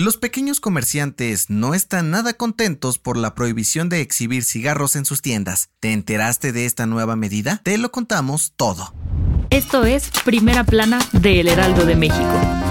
Los pequeños comerciantes no están nada contentos por la prohibición de exhibir cigarros en sus tiendas. ¿Te enteraste de esta nueva medida? Te lo contamos todo. Esto es Primera Plana de El Heraldo de México.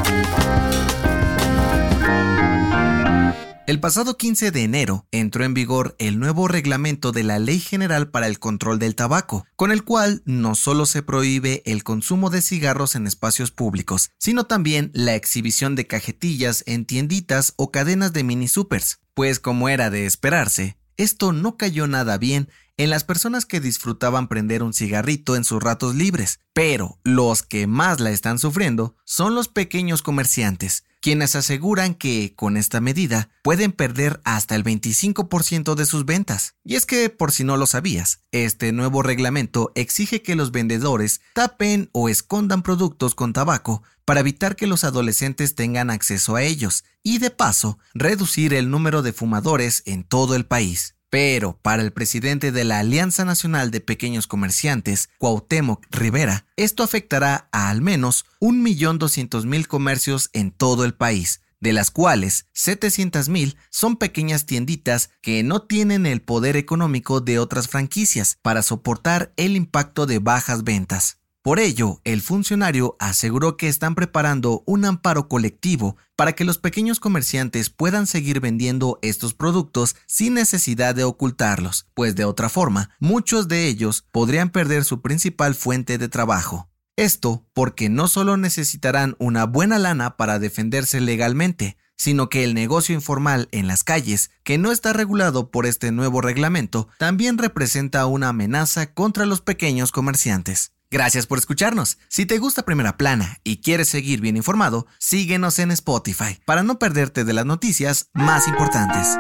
El pasado 15 de enero entró en vigor el nuevo reglamento de la Ley General para el Control del Tabaco, con el cual no solo se prohíbe el consumo de cigarros en espacios públicos, sino también la exhibición de cajetillas en tienditas o cadenas de mini supers. Pues como era de esperarse, esto no cayó nada bien en las personas que disfrutaban prender un cigarrito en sus ratos libres, pero los que más la están sufriendo son los pequeños comerciantes, quienes aseguran que con esta medida pueden perder hasta el 25% de sus ventas. Y es que, por si no lo sabías, este nuevo reglamento exige que los vendedores tapen o escondan productos con tabaco para evitar que los adolescentes tengan acceso a ellos y de paso reducir el número de fumadores en todo el país. Pero para el presidente de la Alianza Nacional de Pequeños Comerciantes, Cuauhtémoc Rivera, esto afectará a al menos 1.200.000 comercios en todo el país, de las cuales 700.000 son pequeñas tienditas que no tienen el poder económico de otras franquicias para soportar el impacto de bajas ventas. Por ello, el funcionario aseguró que están preparando un amparo colectivo para que los pequeños comerciantes puedan seguir vendiendo estos productos sin necesidad de ocultarlos, pues de otra forma, muchos de ellos podrían perder su principal fuente de trabajo. Esto porque no solo necesitarán una buena lana para defenderse legalmente, sino que el negocio informal en las calles, que no está regulado por este nuevo reglamento, también representa una amenaza contra los pequeños comerciantes. Gracias por escucharnos. Si te gusta Primera Plana y quieres seguir bien informado, síguenos en Spotify para no perderte de las noticias más importantes.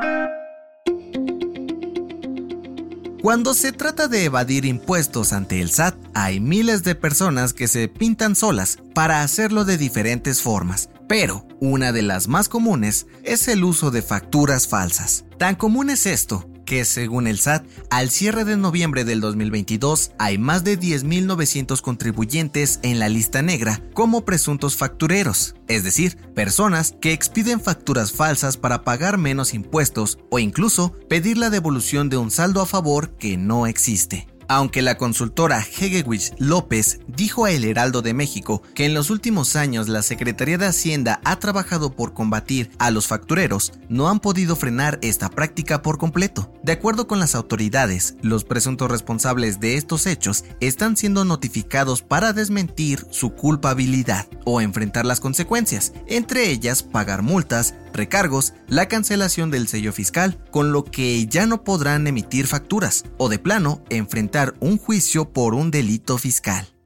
Cuando se trata de evadir impuestos ante el SAT, hay miles de personas que se pintan solas para hacerlo de diferentes formas, pero una de las más comunes es el uso de facturas falsas. Tan común es esto que según el SAT, al cierre de noviembre del 2022 hay más de 10.900 contribuyentes en la lista negra como presuntos factureros, es decir, personas que expiden facturas falsas para pagar menos impuestos o incluso pedir la devolución de un saldo a favor que no existe. Aunque la consultora Hegewich López dijo a El Heraldo de México que en los últimos años la Secretaría de Hacienda ha trabajado por combatir a los factureros, no han podido frenar esta práctica por completo. De acuerdo con las autoridades, los presuntos responsables de estos hechos están siendo notificados para desmentir su culpabilidad o enfrentar las consecuencias, entre ellas pagar multas, recargos, la cancelación del sello fiscal, con lo que ya no podrán emitir facturas o de plano enfrentar un juicio por un delito fiscal.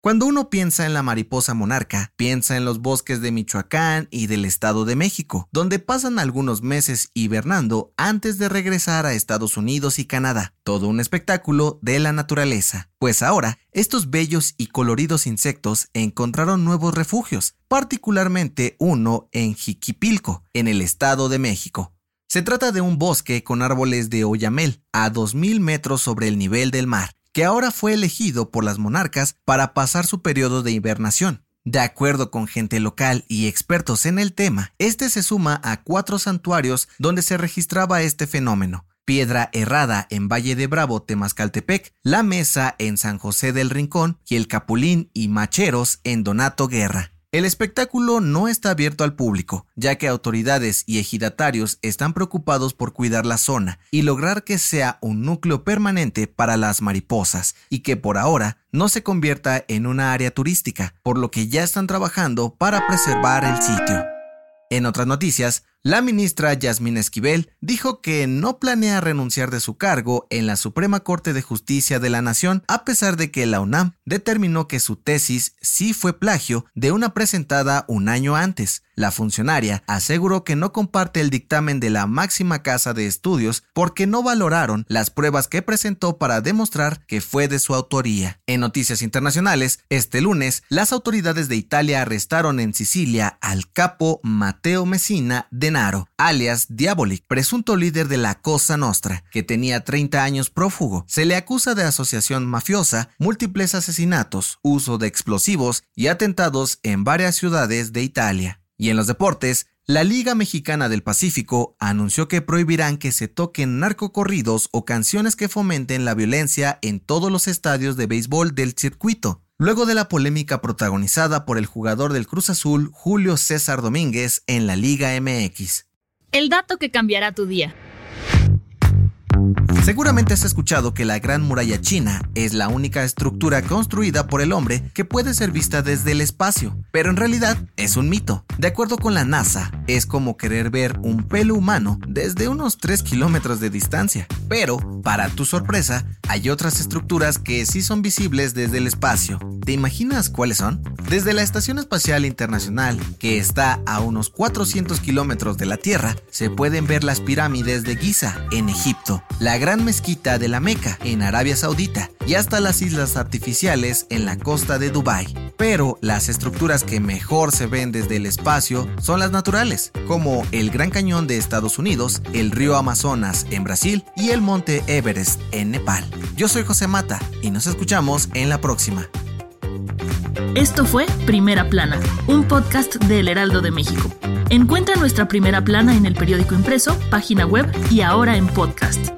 Cuando uno piensa en la mariposa monarca, piensa en los bosques de Michoacán y del Estado de México, donde pasan algunos meses hibernando antes de regresar a Estados Unidos y Canadá. Todo un espectáculo de la naturaleza. Pues ahora, estos bellos y coloridos insectos encontraron nuevos refugios, particularmente uno en Jiquipilco, en el Estado de México. Se trata de un bosque con árboles de oyamel a 2.000 metros sobre el nivel del mar que ahora fue elegido por las monarcas para pasar su periodo de hibernación. De acuerdo con gente local y expertos en el tema, este se suma a cuatro santuarios donde se registraba este fenómeno. Piedra Errada en Valle de Bravo, Temascaltepec, La Mesa en San José del Rincón y el Capulín y Macheros en Donato Guerra. El espectáculo no está abierto al público, ya que autoridades y ejidatarios están preocupados por cuidar la zona y lograr que sea un núcleo permanente para las mariposas y que por ahora no se convierta en una área turística, por lo que ya están trabajando para preservar el sitio. En otras noticias, La ministra Yasmín Esquivel dijo que no planea renunciar de su cargo en la Suprema Corte de Justicia de la Nación a pesar de que la UNAM determinó que su tesis sí fue plagio de una presentada un año antes. La funcionaria aseguró que no comparte el dictamen de la máxima casa de estudios porque no valoraron las pruebas que presentó para demostrar que fue de su autoría. En noticias internacionales, este lunes, las autoridades de Italia arrestaron en Sicilia al capo Matteo Messina Denaro, alias Diabolic, presunto líder de la Cosa Nostra, que tenía 30 años prófugo. Se le acusa de asociación mafiosa, múltiples asesinatos, uso de explosivos y atentados en varias ciudades de Italia. Y en los deportes, la Liga Mexicana del Pacífico anunció que prohibirán que se toquen narcocorridos o canciones que fomenten la violencia en todos los estadios de béisbol del circuito, luego de la polémica protagonizada por el jugador del Cruz Azul Julio César Domínguez en la Liga MX. El dato que cambiará tu día. Seguramente has escuchado que la Gran Muralla China es la única estructura construida por el hombre que puede ser vista desde el espacio, pero en realidad es un mito. De acuerdo con la NASA, es como querer ver un pelo humano desde unos 3 kilómetros de distancia. Pero, para tu sorpresa, hay otras estructuras que sí son visibles desde el espacio. ¿Te imaginas cuáles son? Desde la Estación Espacial Internacional, que está a unos 400 kilómetros de la Tierra, se pueden ver las pirámides de Giza, en Egipto, la Mezquita de la Meca, en Arabia Saudita, y hasta las islas artificiales en la costa de Dubái. Pero las estructuras que mejor se ven desde el espacio son las naturales, como el Gran Cañón de Estados Unidos, el río Amazonas en Brasil y el monte Everest en Nepal. Yo soy José Mata y nos escuchamos en la próxima. Esto fue Primera Plana, un podcast de El Heraldo de México. Encuentra nuestra primera plana en el periódico impreso, página web y ahora en podcast.